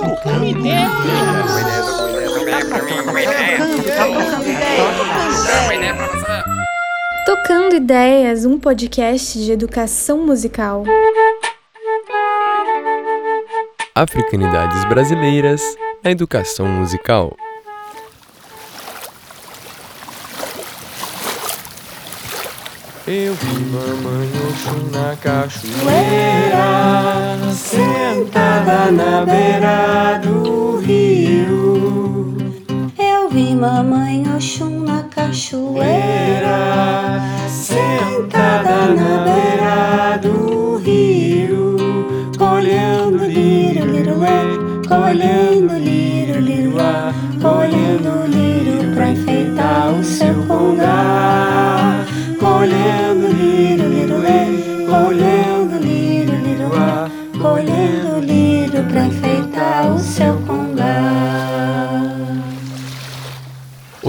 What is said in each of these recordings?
Trocando ideia. Tocando Ideias, um podcast de educação musical. Africanidades brasileiras na educação musical. Eu vi mamãe Oxum na cachoeira, sentada na beira do rio. Eu vi mamãe Oxum na cachoeira,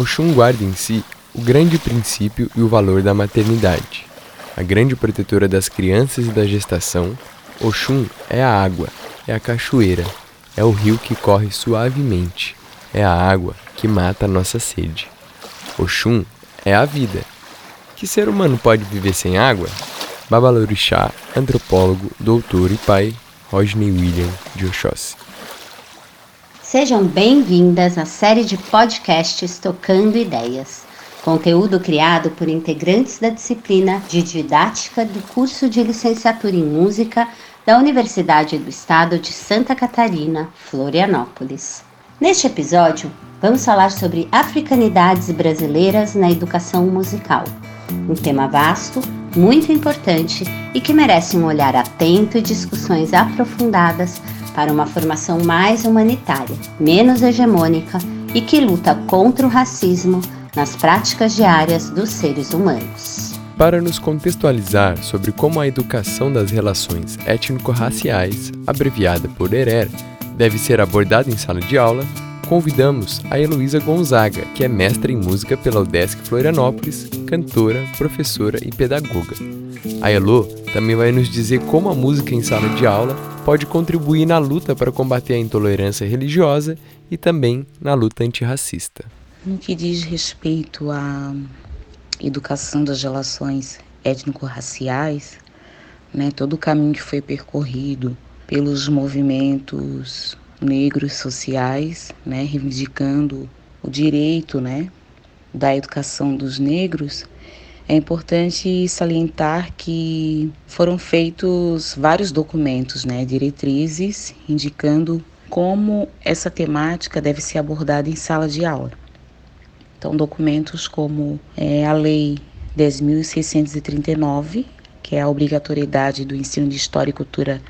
Oxum guarda em si o grande princípio e o valor da maternidade. A grande protetora das crianças e da gestação, Oxum é a água, é a cachoeira, é o rio que corre suavemente, é a água que mata a nossa sede. Oxum é a vida. Que ser humano pode viver sem água? Babalorixá, antropólogo, doutor e pai, Rodney William de Oxóssi. Sejam bem-vindas à série de podcasts Tocando Ideias, conteúdo criado por integrantes da disciplina de didática do curso de licenciatura em música da Universidade do Estado de Santa Catarina, Florianópolis. Neste episódio, vamos falar sobre africanidades brasileiras na educação musical, um tema vasto, muito importante e que merece um olhar atento e discussões aprofundadas para uma formação mais humanitária, menos hegemônica e que luta contra o racismo nas práticas diárias dos seres humanos. Para nos contextualizar sobre como a educação das relações étnico-raciais, abreviada por ERER, deve ser abordada em sala de aula, convidamos a Heloísa Gonzaga, que é mestra em música pela UDESC Florianópolis, cantora, professora e pedagoga. A Elo também vai nos dizer como a música em sala de aula pode contribuir na luta para combater a intolerância religiosa e também na luta antirracista. No que diz respeito à educação das relações étnico-raciais, né, todo o caminho que foi percorrido pelos movimentos negros sociais, né, reivindicando o direito, né, da educação dos negros, é importante salientar que foram feitos vários documentos, né, diretrizes, indicando como essa temática deve ser abordada em sala de aula. Então, documentos como é, a Lei 10.639, que é a obrigatoriedade do ensino de História e Cultura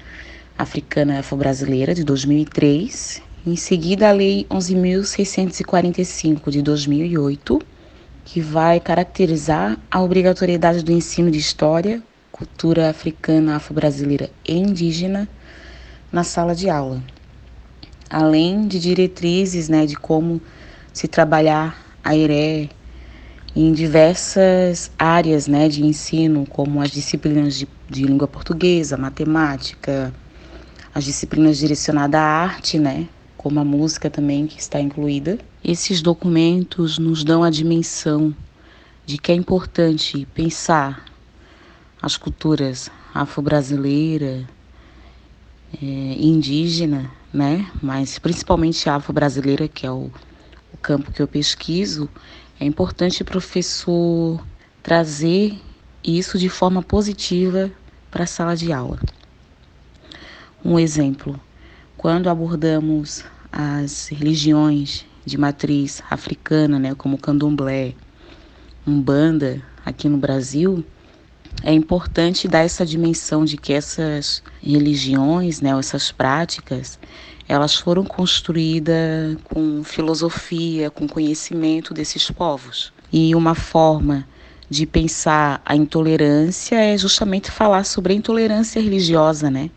Africana Afro-Brasileira, de 2003. Em seguida, a Lei 11.645, de 2008, que vai caracterizar a obrigatoriedade do ensino de História, Cultura Africana, Afro-Brasileira e Indígena na sala de aula. Além de diretrizes né, de como se trabalhar a IRE em diversas áreas né, de ensino, como as disciplinas de, de língua portuguesa, matemática, as disciplinas direcionadas à arte, né, como a música também que está incluída. Esses documentos nos dão a dimensão de que é importante pensar as culturas afro-brasileira, é, indígena, né, mas principalmente afro-brasileira, que é o o campo que eu pesquiso, é importante o professor trazer isso de forma positiva para a sala de aula. Um exemplo, quando abordamos as religiões de matriz africana, né, como candomblé, umbanda, aqui no Brasil, é importante dar essa dimensão de que essas religiões, né, essas práticas, elas foram construídas com filosofia, com conhecimento desses povos. E uma forma de pensar a intolerância é justamente falar sobre a intolerância religiosa, né?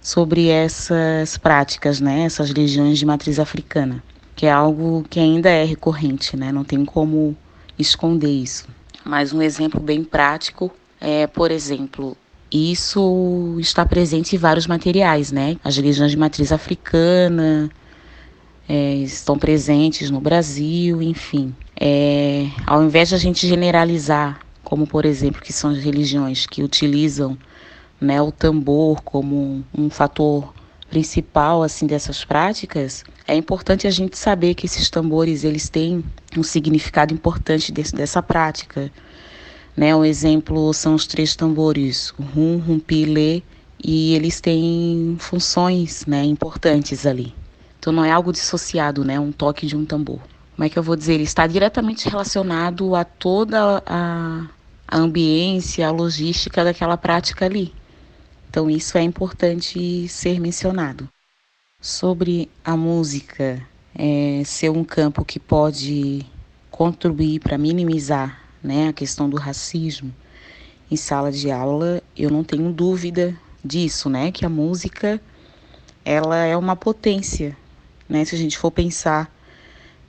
Sobre essas práticas, né? Essas religiões de matriz africana, que é algo que ainda é recorrente, né? Não tem como esconder isso. Mas um exemplo bem prático é, por exemplo, isso está presente em vários materiais, né? As religiões de matriz africana é, estão presentes no Brasil, enfim. É, ao invés de a gente generalizar, como por exemplo, que são as religiões que utilizam né, o tambor como um fator principal assim dessas práticas, é importante a gente saber que esses tambores eles têm um significado importante desse, dessa prática. Né? Um exemplo são os três tambores, o rum, rumpi, lê, e eles têm funções né, importantes ali. Então não é algo dissociado, né? Um toque de um tambor. Como é que eu vou dizer? Ele está diretamente relacionado a toda a, a ambiência, a logística daquela prática ali. Então isso é importante ser mencionado. Sobre a música é, ser um campo que pode contribuir para minimizar né, a questão do racismo em sala de aula, eu não tenho dúvida disso, né? Que a música ela é uma potência, né? Se a gente for pensar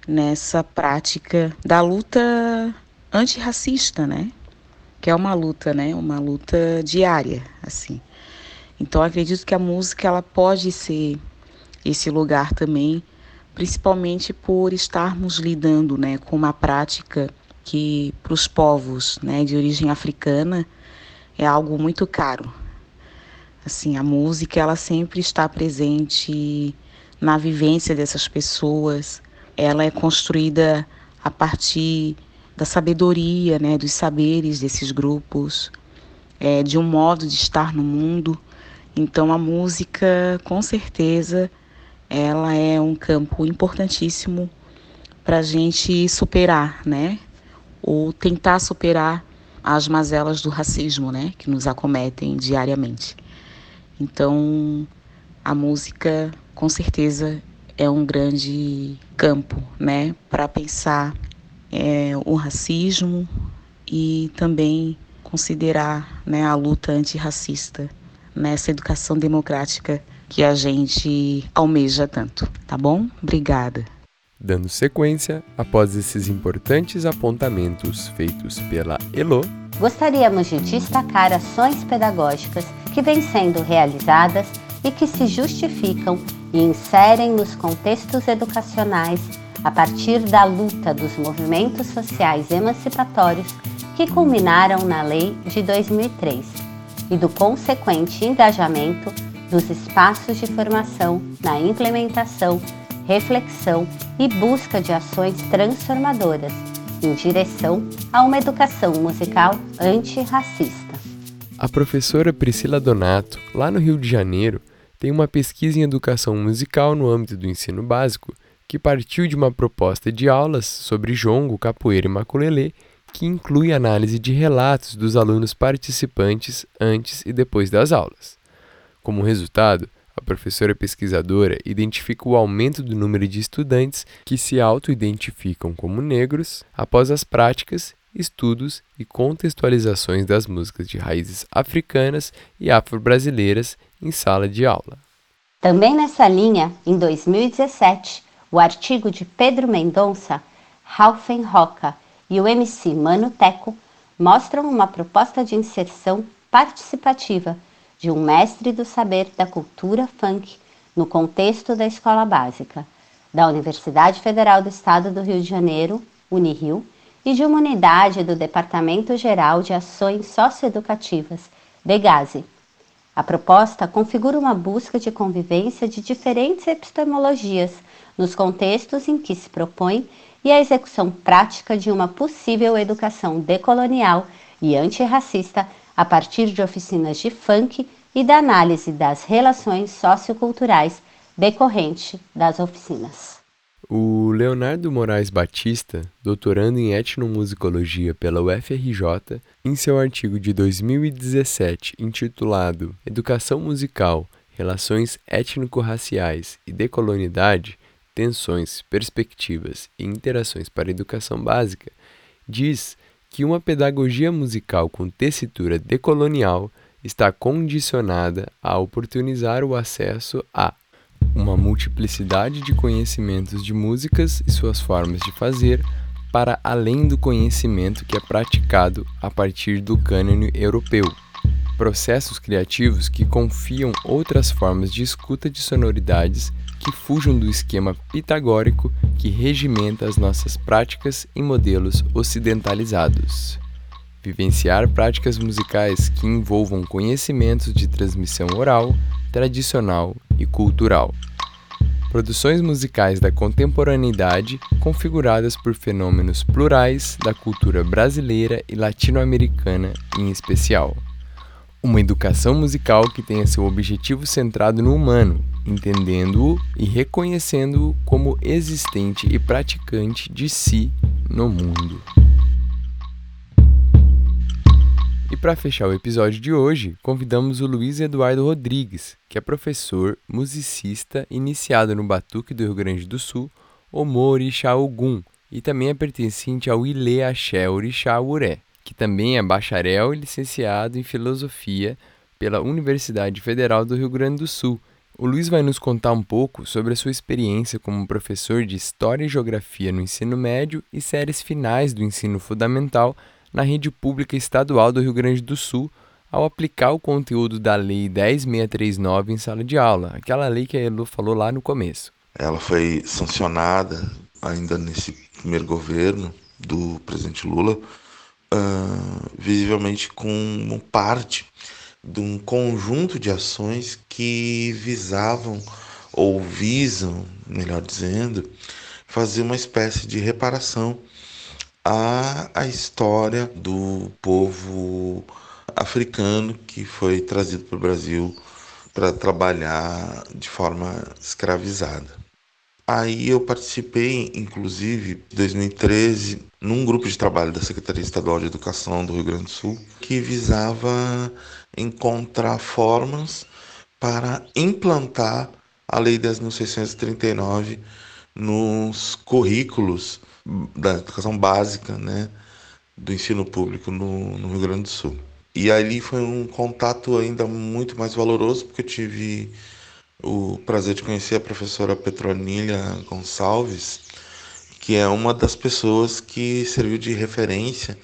nessa prática da luta antirracista, né? Que é uma luta, né? Uma luta diária, assim. Então acredito que a música ela pode ser esse lugar também, principalmente por estarmos lidando né, com uma prática que para os povos né, de origem africana é algo muito caro. Assim, a música ela sempre está presente na vivência dessas pessoas. Ela é construída a partir da sabedoria, né, dos saberes desses grupos, é, de um modo de estar no mundo. Então a música, com certeza, ela é um campo importantíssimo para a gente superar, né? Ou tentar superar as mazelas do racismo, né? Que nos acometem diariamente. Então, a música, com certeza, é um grande campo, né? Para pensar é, o racismo e também considerar né, a luta antirracista nessa educação democrática que a gente almeja tanto, tá bom? Obrigada. Dando sequência, após esses importantes apontamentos feitos pela Elo, gostaríamos de destacar ações pedagógicas que vêm sendo realizadas e que se justificam e inserem nos contextos educacionais a partir da luta dos movimentos sociais emancipatórios que culminaram na Lei de 2003 e do consequente engajamento dos espaços de formação na implementação, reflexão e busca de ações transformadoras em direção a uma educação musical antirracista. A professora Priscila Donato, lá no Rio de Janeiro, tem uma pesquisa em educação musical no âmbito do ensino básico que partiu de uma proposta de aulas sobre jongo, capoeira e maculelê, que inclui análise de relatos dos alunos participantes antes e depois das aulas. Como resultado, a professora pesquisadora identifica o aumento do número de estudantes que se auto-identificam como negros após as práticas, estudos e contextualizações das músicas de raízes africanas e afro-brasileiras em sala de aula. Também nessa linha, em 2017, o artigo de Pedro Mendonça, Ralphen Roca e o MC Mano Teco mostram uma proposta de inserção participativa de um mestre do saber da cultura funk no contexto da escola básica, da Universidade Federal do Estado do Rio de Janeiro, Unirio, e de uma unidade do Departamento Geral de Ações Socioeducativas, DEGASE. A proposta configura uma busca de convivência de diferentes epistemologias nos contextos em que se propõe e a execução prática de uma possível educação decolonial e antirracista a partir de oficinas de funk e da análise das relações socioculturais decorrente das oficinas. O Leonardo Moraes Batista, doutorando em etnomusicologia pela UFRJ, em seu artigo de 2017 intitulado Educação Musical, Relações Étnico-Raciais e Decolonidade, Tensões, Perspectivas e Interações para a Educação Básica, diz que uma pedagogia musical com tessitura decolonial está condicionada a oportunizar o acesso a uma multiplicidade de conhecimentos de músicas e suas formas de fazer para além do conhecimento que é praticado a partir do cânone europeu, processos criativos que confiam outras formas de escuta de sonoridades que fujam do esquema pitagórico que regimenta as nossas práticas e modelos ocidentalizados. Vivenciar práticas musicais que envolvam conhecimentos de transmissão oral, tradicional e cultural. Produções musicais da contemporaneidade configuradas por fenômenos plurais da cultura brasileira e latino-americana em especial. Uma educação musical que tenha seu objetivo centrado no humano, entendendo-o e reconhecendo-o como existente e praticante de si no mundo. E para fechar o episódio de hoje, convidamos o Luiz Eduardo Rodrigues, que é professor, musicista, iniciado no Batuque do Rio Grande do Sul, Omo Orixá Ogum, e também é pertencente ao Ile Axé Orixá Uré que também é bacharel e licenciado em filosofia pela Universidade Federal do Rio Grande do Sul. O Luiz vai nos contar um pouco sobre a sua experiência como professor de História e Geografia no ensino médio e séries finais do ensino fundamental na rede pública estadual do Rio Grande do Sul, ao aplicar o conteúdo da Lei 10639 em sala de aula, aquela lei que a Elu falou lá no começo. Ela foi sancionada ainda nesse primeiro governo do presidente Lula uh, visivelmente como parte de um conjunto de ações que visavam, ou visam, melhor dizendo, fazer uma espécie de reparação à, à história do povo africano que foi trazido para o Brasil para trabalhar de forma escravizada. Aí eu participei, inclusive, em 2013, num grupo de trabalho da Secretaria Estadual de Educação do Rio Grande do Sul, que visava encontrar formas para implantar a Lei 10.639 nos currículos da educação básica, né, do ensino público no, no Rio Grande do Sul. E ali foi um contato ainda muito mais valoroso, porque eu tive o prazer de conhecer a professora Petronilha Gonçalves, que é uma das pessoas que serviu de referência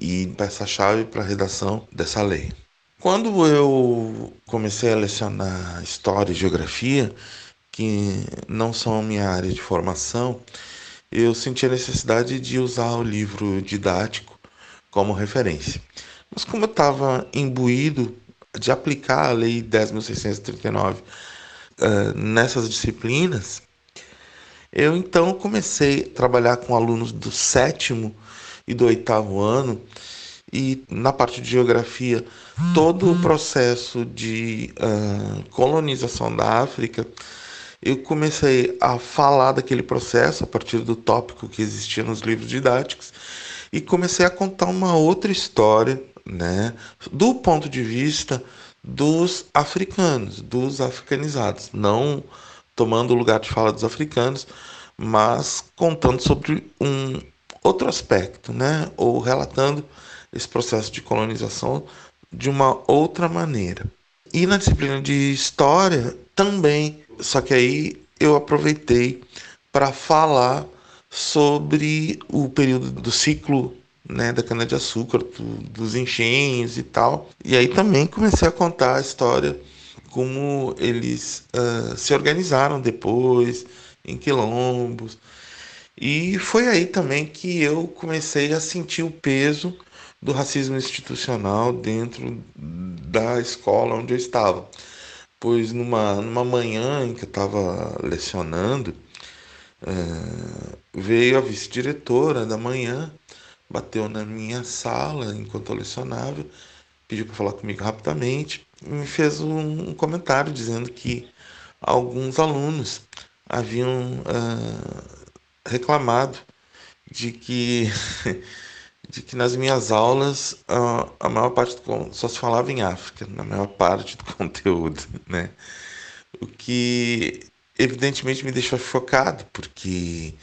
e peça-chave para a redação dessa lei. Quando eu comecei a lecionar História e Geografia, que não são minha área de formação, eu senti a necessidade de usar o livro didático como referência. Mas como eu estava imbuído de aplicar a Lei 10.639 uh, nessas disciplinas, eu então comecei a trabalhar com alunos do sétimo e do oitavo ano e na parte de geografia todo o processo de uh, colonização da África eu comecei a falar daquele processo a partir do tópico que existia nos livros didáticos e comecei a contar uma outra história né do ponto de vista dos africanos, dos africanizados, não tomando o lugar de fala dos africanos, mas contando sobre um outro aspecto, né? Ou relatando esse processo de colonização de uma outra maneira. E na disciplina de história também, só que aí eu aproveitei para falar sobre o período do ciclo né, da cana-de-açúcar, do, dos enchentes e tal. E aí também comecei a contar a história como eles uh, se organizaram depois em quilombos. E foi aí também que eu comecei a sentir o peso do racismo institucional dentro da escola onde eu estava. Pois numa, numa manhã em que eu estava lecionando, uh, veio a vice-diretora da manhã bateu na minha sala enquanto eu lecionava, pediu para falar comigo rapidamente e me fez um, comentário dizendo que alguns alunos haviam uh, reclamado de que de que nas minhas aulas uh, a maior parte do, só se falava em África, na maior parte do conteúdo, né? O que evidentemente me deixou chocado, porque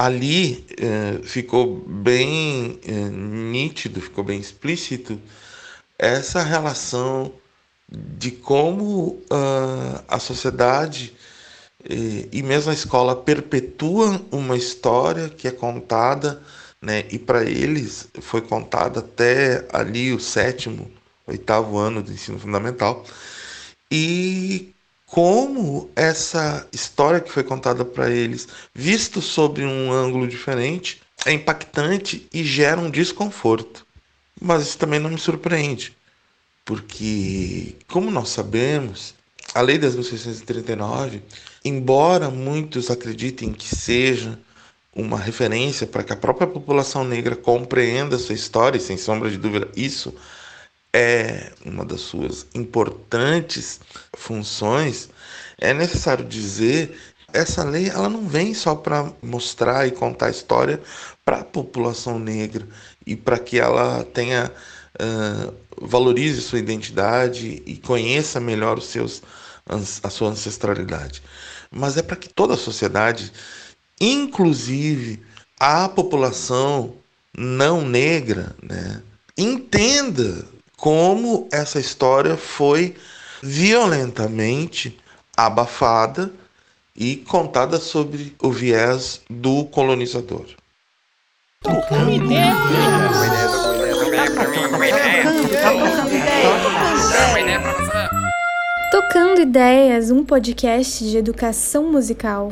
ali eh, ficou bem eh, nítido, ficou bem explícito essa relação de como uh, a sociedade eh, e mesmo a escola perpetua uma história que é contada, né, e para eles foi contada até ali o sétimo, oitavo ano do ensino fundamental. E como essa história que foi contada para eles, visto sob um ângulo diferente, é impactante e gera um desconforto. Mas isso também não me surpreende, porque, como nós sabemos, a Lei 10.639, embora muitos acreditem que seja uma referência para que a própria população negra compreenda a sua história, e sem sombra de dúvida, isso é uma das suas importantes funções, é necessário dizer essa lei ela não vem só para mostrar e contar a história para a população negra e para que ela tenha uh, valorize sua identidade e conheça melhor os seus a sua ancestralidade, mas é para que toda a sociedade, inclusive a população não negra, né, entenda como essa história foi violentamente abafada e contada sobre o viés do colonizador. Tocando Ideias, um podcast de educação musical.